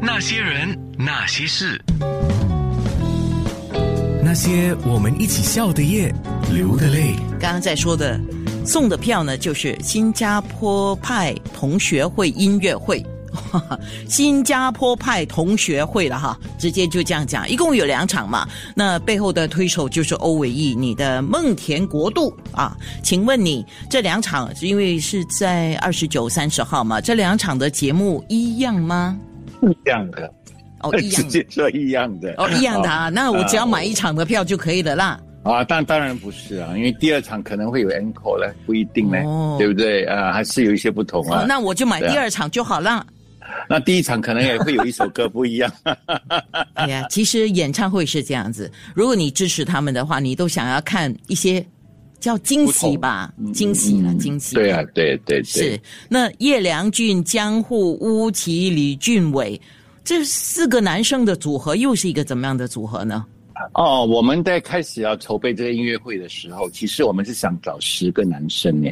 那些人，那些事，那些我们一起笑的夜，流的泪。刚刚在说的送的票呢，就是新加坡派同学会音乐会，新加坡派同学会了哈，直接就这样讲，一共有两场嘛。那背后的推手就是欧伟毅，你的梦田国度啊。请问你这两场，因为是在二十九、三十号嘛，这两场的节目一样吗？一样的，哦，一样直接说一样的，哦，一样的啊。那我只要买一场的票就可以了啦。啊，但当然不是啊，因为第二场可能会有 encore 了，不一定呢，哦对不对啊？还是有一些不同啊。哦，那我就买第二场就好了。那第一场可能也会有一首歌不一样。哎呀，其实演唱会是这样子，如果你支持他们的话，你都想要看一些叫惊喜吧，惊喜了，惊喜。对啊，对对对，是那叶良俊、江户、巫启、李俊伟这四个男生的组合，又是一个怎么样的组合呢？哦，我们在开始要筹备这个音乐会的时候，其实我们是想找十个男生呢。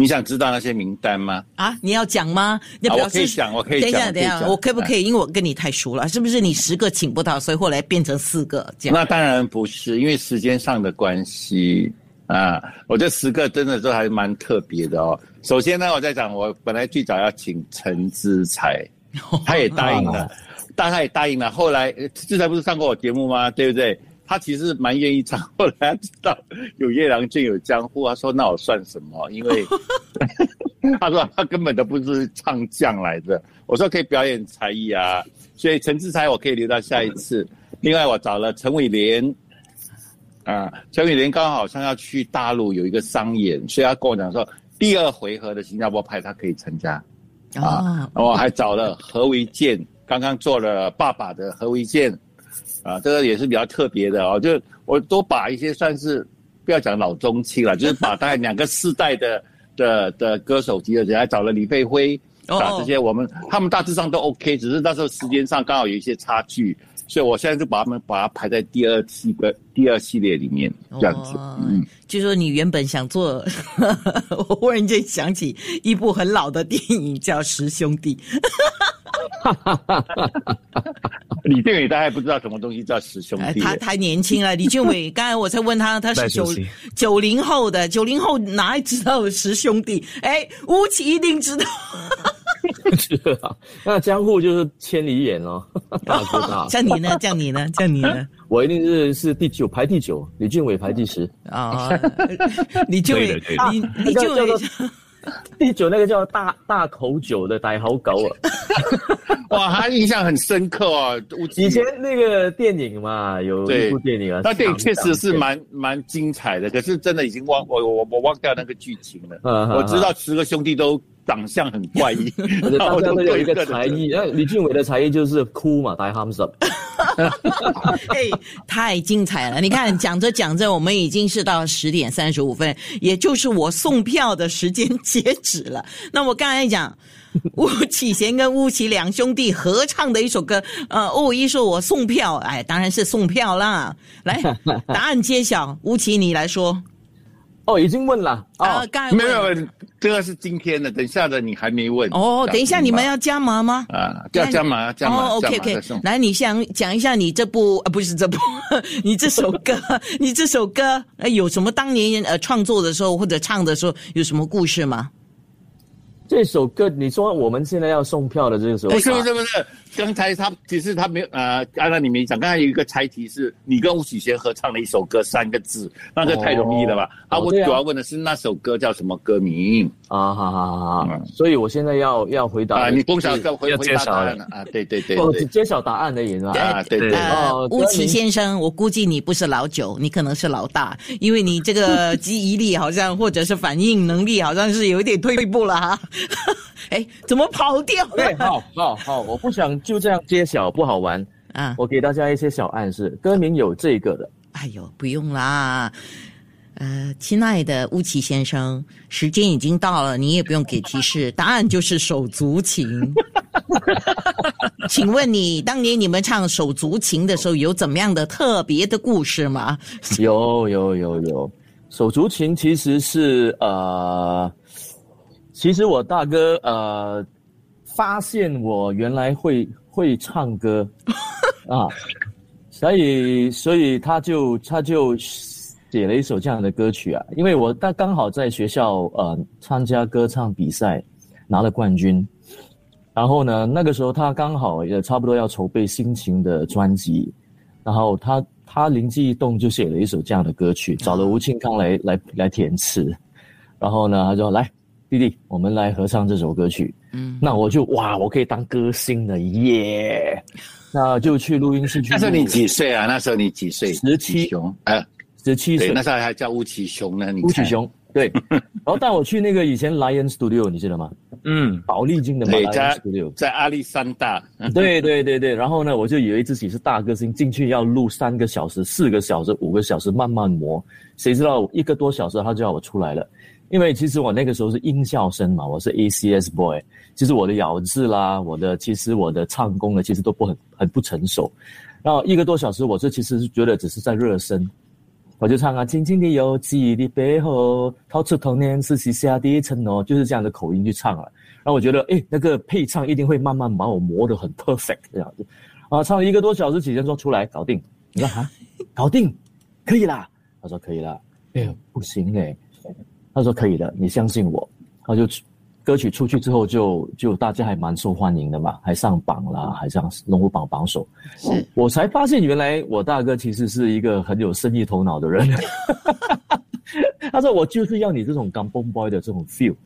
你想知道那些名单吗？啊，你要讲吗？你啊表示我可以讲我可以等一下，讲等一下，我可不可以？因为我跟你太熟了，是不是？你十个请不到，所以后来变成四个这样。那当然不是，因为时间上的关系啊。我这十个真的都还蛮特别的哦。首先呢，我在讲，我本来最早要请陈之才，他也答应了，但他也答应了。后来呃之才不是上过我节目吗？对不对？他其实蛮愿意唱，后来他知道有夜郎俊有江湖，他说那我算什么？因为 他说他根本都不是唱将来的。我说可以表演才艺啊，所以陈志才我可以留到下一次。另外我找了陈伟廉，啊，陈伟廉刚好像要去大陆有一个商演，所以他跟我讲说第二回合的新加坡派他可以参加。啊，我还找了何维健，刚刚做了爸爸的何维健，啊，这个也是比较特别的哦。就我都把一些算是不要讲老中青了，就是把大概两个世代的的的歌手级的人，还找了李佩辉啊，哦这些我们他们大致上都 OK，只是那时候时间上刚好有一些差距，所以我现在就把他们把它排在第二系个第二系列里面这样子。哦嗯，就说你原本想做，我忽然间想起一部很老的电影叫《十兄弟》。哈哈哈李俊伟大概不知道什么东西叫十兄弟，哎他太年轻了，李俊伟。刚才我才问他，他是九九零后的，九零后哪知道十兄弟？哎，吴奇一定知道。是啊，那江户就是千里眼哦，大哥大。像你呢？像你呢？像你呢？我一定是是第九，排第九，李俊伟排第十。啊，李俊伟对的对，的李李俊伟叫做 第九那个叫大大口酒的大好狗啊，哇，他印象很深刻哦。以前那个电影嘛，有一部电影啊，那电影确实是长蛮蛮精彩的，可是真的已经忘我我我忘掉那个剧情了。嗯我知道十个兄弟都长相很怪异，大家都有一个才艺，那李俊伟的才艺就是哭嘛，大 hams up。哎，太精彩了！你看，讲着讲着，我们已经是到十点三十五分，也就是我送票的时间截止了。那我刚才讲。巫启贤跟巫启两兄弟合唱的一首歌，呃，欧一说我送票，哎，当然是送票啦。来，答案揭晓，巫启你来说。哦，已经问了啊，哦，刚才没有，没有这个是今天的，等下的你还没问。哦，等一下你们要加码吗？啊，要加码，要加码，哦，OK 加码 OK，再送。来，你想讲一下你这部呃，不是这部，你这首歌，你这首歌，呃，有什么当年呃创作的时候或者唱的时候有什么故事吗？这首歌你说我们现在要送票的这个时候，不是不是不是，刚才他其实他没有呃，按照你没讲，刚才有一个猜题是你跟吴启贤合唱的一首歌，三个字，那个太容易了吧？啊，我主要问的是那首歌叫什么歌名啊，好好好好嗯，所以我现在要要回答啊？你不晓是要得回回答答案了啊？对对对我，只，揭晓答案的人啊。啊对对哦，巫启先生，我估计你不是老九，你可能是老大，因为你这个记忆力好像或者是反应能力好像是有一点退步了哈。哎，怎么跑掉对，了？好好好，我不想就这样揭晓，不好玩。啊，我给大家一些小暗示，歌名有这个的。哎呦，不用啦。呃，亲爱的乌奇先生，时间已经到了，你也不用给提示，答案就是手足情。请问你当年你们唱手足情的时候，有怎么样的特别的故事吗？有有有有，手足情其实是呃，其实我大哥呃发现我原来会会唱歌啊，所以所以他就他就写了一首这样的歌曲啊，因为我他刚好在学校呃参加歌唱比赛拿了冠军，然后呢那个时候他刚好也差不多要筹备心情的专辑，然后他他灵机一动就写了一首这样的歌曲，找了吴庆康来来来填词，然后呢他说来弟弟我们来合唱这首歌曲。嗯，那我就哇，我可以当歌星了耶！那就去录音室去。那时候你几岁啊？那时候你几岁？十七雄，呃，十七岁。那时候还叫吴启雄呢。吴启雄，对。然后带我去那个以前 Lion Studio，你记得吗？嗯，宝丽金的 Lion Studio，在阿里山大。对对对对。然后呢，我就以为自己是大歌星，进去要录三个小时、四个小时、五个小时，慢慢磨。谁知道一个多小时他就要我出来了。因为其实我那个时候是音校生嘛，我是 ACS boy，其实我的咬字啦，我的其实我的唱功呢，其实都不很很不成熟。然后一个多小时，我这其实是觉得只是在热身，我就唱啊，轻轻的有记忆的背后，掏出童年是许下的承诺，就是这样的口音去唱了。然后我觉得，哎，那个配唱一定会慢慢把我磨得很 perfect 这样子。啊，唱了一个多小时，起先说出来搞定，你说哈，搞定，可以啦。他说可以啦。哎，不行哎。他说可以的，你相信我。他就歌曲出去之后，就就大家还蛮受欢迎的嘛，还上榜啦，还上龙虎榜榜首。是我才发现，原来我大哥其实是一个很有生意头脑的人。他说：“我就是要你这种 b o boy 的这种 feel，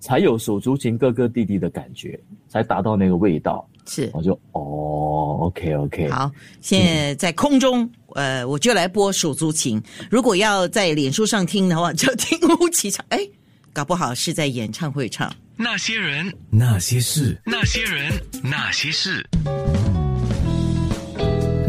才有手足情哥哥弟弟的感觉，才达到那个味道。”是，我就哦，OK OK。好，现在在空中，呃，我就来播手足情。如果要在脸书上听的话，就听吴奇唱。哎，搞不好是在演唱会唱。那些人，那些事，那些人，那些事。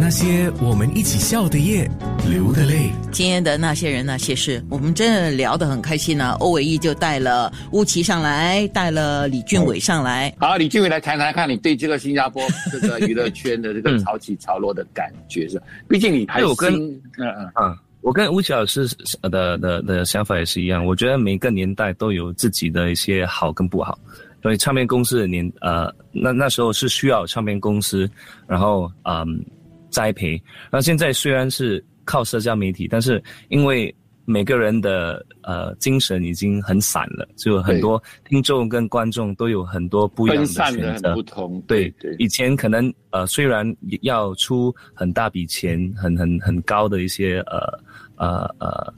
那些我们一起笑的夜，流的泪。今天的那些人那些事，我们真的聊得很开心呢。欧伟毅就带了乌奇上来，带了李俊伟上来。好，李俊伟来谈谈看你对这个新加坡 这个娱乐圈的这个潮起潮落的感觉是？毕竟你还有跟嗯嗯嗯，我跟吴奇老师的的的想法也是一样。我觉得每个年代都有自己的一些好跟不好。所以唱片公司的年呃，那那时候是需要唱片公司，然后嗯。栽培。那现在虽然是靠社交媒体，但是因为每个人的呃精神已经很散了，就很多听众跟观众都有很多不一样的选择。不同对对，以前可能呃虽然要出很大笔钱，很很很高的一些呃呃呃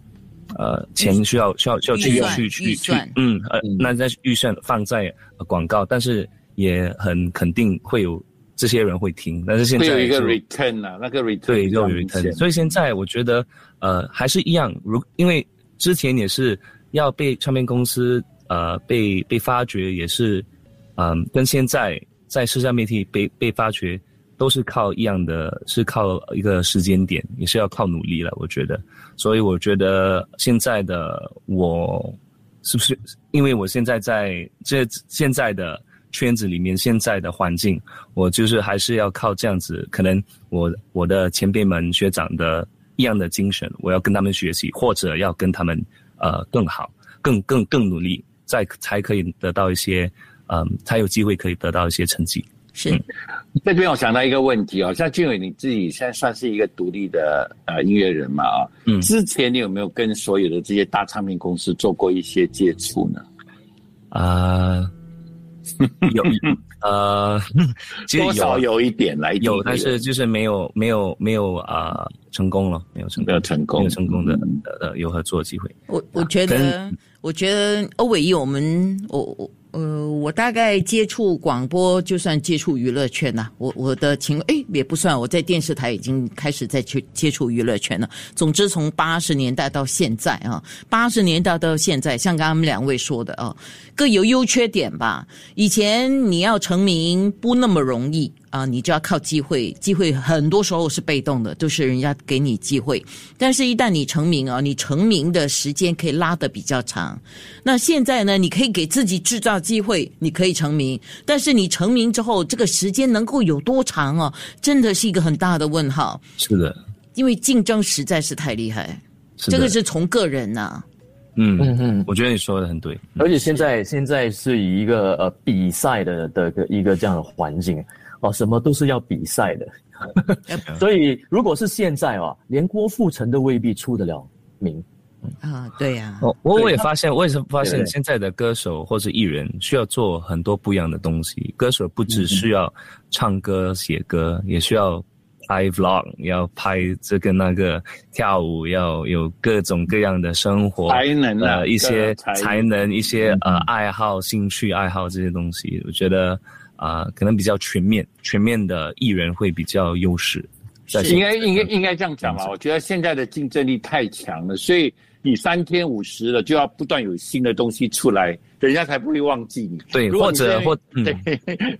呃钱需要需要需要去去去去嗯呃那在预算放在广告，但是也很肯定会有。这些人会听，但是现在有一个 return 啊，那个 return 对，有 return，所以现在我觉得，呃，还是一样，如因为之前也是要被唱片公司呃被被发掘，也是，嗯，跟现在在社交媒体被被发掘都是靠一样的，是靠一个时间点，也是要靠努力了，我觉得，所以我觉得现在的我是不是因为我现在在这现在的。圈子里面现在的环境，我就是还是要靠这样子。可能我我的前辈们学长的一样的精神，我要跟他们学习，或者要跟他们呃更好、更更更努力，再才可以得到一些嗯，才有机会可以得到一些成绩。是，这边我想到一个问题哦，像俊伟你自己现在算是一个独立的呃音乐人嘛啊，嗯，之前你有没有跟所有的这些大唱片公司做过一些接触呢？啊。有呃，多少有一点来有，但是就是没有没有没有啊成功了，没有成没有成功，没有成功的呃有合作机会。我我觉得我觉得欧伟毅，我们我我。呃，我大概接触广播，就算接触娱乐圈呐。我我的情哎也不算，我在电视台已经开始在去接触娱乐圈了。总之，从八十年代到现在啊，八十年代到现在，像刚刚两位说的啊，各有优缺点吧。以前你要成名不那么容易。啊，你就要靠机会，机会很多时候是被动的，都是人家给你机会。但是，一旦你成名啊，你成名的时间可以拉得比较长。那现在呢，你可以给自己制造机会，你可以成名。但是，你成名之后，这个时间能够有多长啊？真的是一个很大的问号。是的，因为竞争实在是太厉害。这个是从个人呐。嗯嗯嗯，我觉得你说的很对。而且现在现在是以一个呃比赛的的一个这样的环境。哦，什么都是要比赛的。所以如果是现在哦，连郭富城都未必出得了名。啊，对呀、我我我也发现，我也是发现现在的歌手或者艺人需要做很多不一样的东西。歌手不只需要唱歌、写歌，也需要拍 vlog，要拍这个那个跳舞，要有各种各样的生活才能啊呃一些才才能、一些呃爱好、兴趣爱好这些东西，我觉得啊、可能比较全面，全面的艺人会比较优势。应该应该应该这样讲吧？我觉得现在的竞争力太强了，所以你三天五十了，就要不断有新的东西出来，人家才不会忘记你。对或者或嗯对，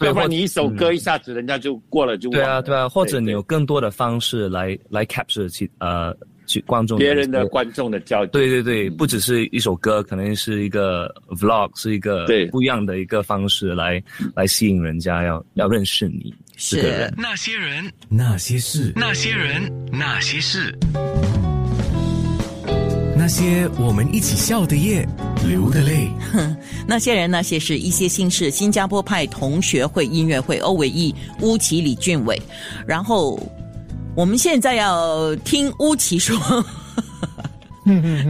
要不然你一首歌一下子人家就过了就。对啊，对啊，或者你有更多的方式来来 capture 其呃去观众别人的观众的焦点。对对对，不只是一首歌，可能是一个 vlog，是一个对不一样的一个方式来来吸引人家要要认识你这个人。那些人，那些事，那些人，那些事，那些我们一起笑的夜，流的泪。那些人那些事，一些心事。新加坡派同学会音乐会，欧伟毅、乌奇、李俊伟。然后我们现在要听乌奇说，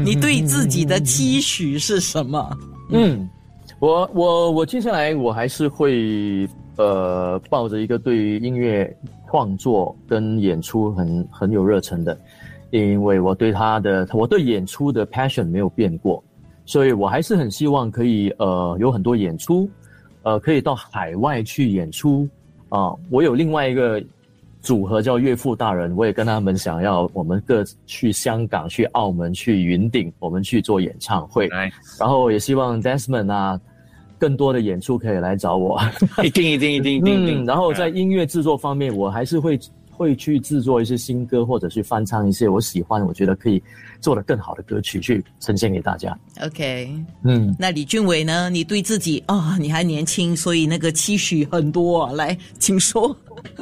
你对自己的期许是什么？嗯，我我我接下来我还是会呃抱着一个对于音乐创作跟演出很很有热忱的，因为我对他的我对演出的 passion 没有变过，所以我还是很希望可以呃有很多演出，呃可以到海外去演出啊、我有另外一个。组合叫岳父大人，我也跟他们想要我们各去香港、去澳门、去云顶，我们去做演唱会。来，然后也希望 Desmond 啊，更多的演出可以来找我。一定一定一定一定一定。嗯，然后在音乐制作方面，我还是会会去制作一些新歌，或者去翻唱一些我喜欢、我觉得可以做的更好的歌曲，去呈现给大家。OK，嗯，那李俊伟呢？你对自己啊、你还年轻，所以那个期许很多、啊。来，请说。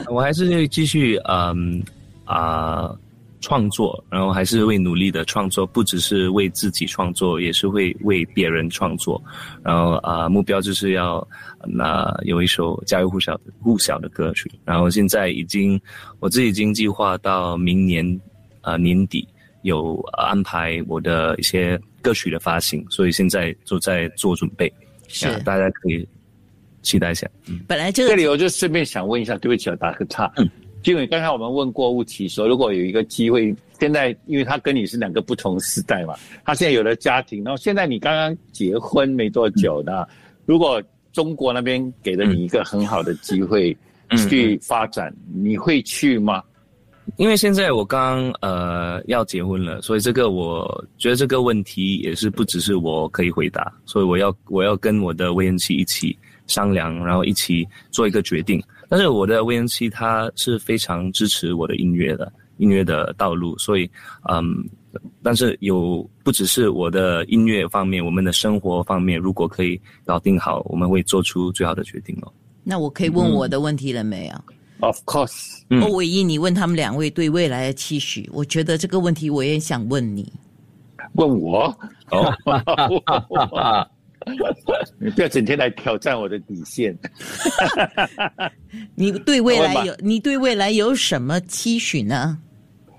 我还是会继续嗯啊、创作，然后还是会努力的创作，不只是为自己创作，也是会为别人创作。然后啊、目标就是要那、有一首家喻户晓的户晓的歌曲。然后现在已经我自己已经计划到明年啊、年底有、呃安排我的一些歌曲的发行，所以现在就在做准备，是啊大家可以期待一下。嗯本来这个这里我就顺便想问一下，对不起，我打个岔。因为刚才我们问过雾奇说，如果有一个机会，现在因为他跟你是两个不同时代嘛，他现在有了家庭，然后现在你刚刚结婚没多久呢，如果中国那边给了你一个很好的机会嗯去发展，你会去吗？因为现在我刚呃要结婚了，所以这个我觉得这个问题也是不只是我可以回答，所以我要我要跟我的未婚妻一起商量，然后一起做一个决定。但是我的未婚妻她是非常支持我的音乐的音乐的道路，所以嗯，但是有不只是我的音乐方面，我们的生活方面，如果可以搞定好，我们会做出最好的决定哦。那我可以问我的问题了没有？Of course，嗯欧伟毅，你问他们两位对未来的期许，我觉得这个问题我也想问你。问我，哦，你不要整天来挑战我的底线。你对未来有你对未来有什么期许呢？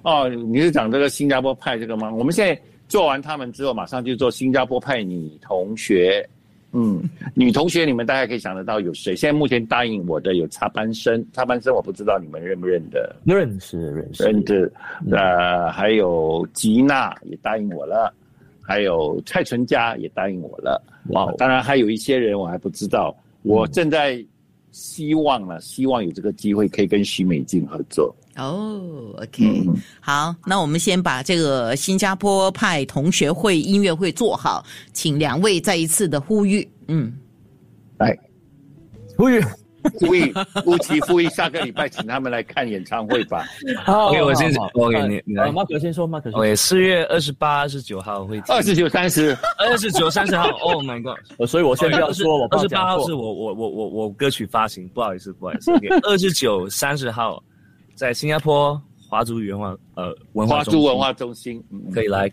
哦，你是讲这个新加坡派这个吗？我们现在做完他们之后，马上就做新加坡派女同学。嗯，女同学你们大概可以想得到有谁？现在目前答应我的有插班生，插班生我不知道你们认不认得，认识认识。认得。呃，还有吉娜也答应我了，还有蔡淳佳也答应我了。哇哦，当然还有一些人我还不知道，我正在希望了，希望有这个机会可以跟徐美静合作。哦，OK，、好，那我们先把这个新加坡派同学会音乐会做好，请两位再一次的呼吁。嗯，来，呼吁。呼吁乌奇呼吁下个礼拜请他们来看演唱会吧。好 OK，我先好好 OK，你你来马可先说，马可先说。OK，四月二十八、二十九号会二十九、三十，二十九、三十号，Oh my God！所以我先不要说，我二十八号是我我我我我歌曲发行，不好意思不好意思。二十九、三十号在新加坡华族文化呃文化华族文化中心，可以来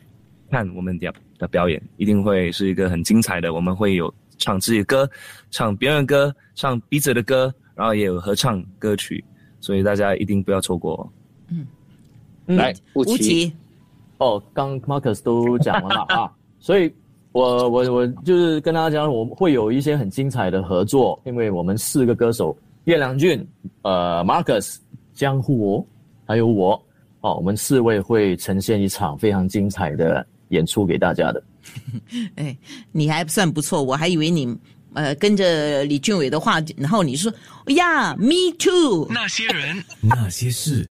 看我们的的表演，一定会是一个很精彩的。我们会有唱自己的歌，唱别人歌，唱彼此的歌，然后也有合唱歌曲，所以大家一定不要错过嗯。来，吴吴奇，哦，刚 Marcus 都讲完了 啊，所以我我我就是跟大家讲，我们会有一些很精彩的合作，因为我们四个歌手，叶良俊、呃 Marcus、江户哦，还有我，哦，我们四位会呈现一场非常精彩的演出给大家的。哎，你还算不错，我还以为你呃跟着李俊伟的话，然后你说呀，me too。那些人，那些事。